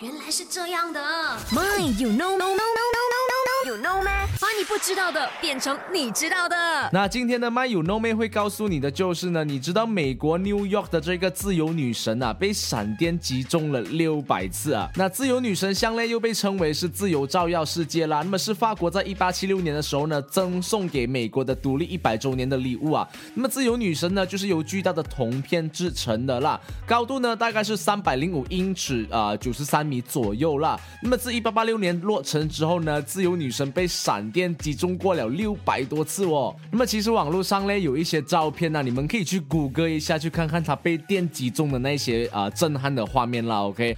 原来是这样的。My, you know, no, no, 不知道的变成你知道的。那今天的 My You Know 妹会告诉你的就是呢，你知道美国 New York 的这个自由女神啊，被闪电击中了六百次啊。那自由女神项链又被称为是自由照耀世界啦。那么是法国在一八七六年的时候呢，赠送给美国的独立一百周年的礼物啊。那么自由女神呢，就是由巨大的铜片制成的啦，高度呢大概是三百零五英尺啊，九十三米左右啦。那么自一八八六年落成之后呢，自由女神被闪电击中过了六百多次哦。那么其实网络上呢有一些照片呢、你们可以去谷歌一下，去看看它被电击中的那些啊、震撼的画面啦。OK，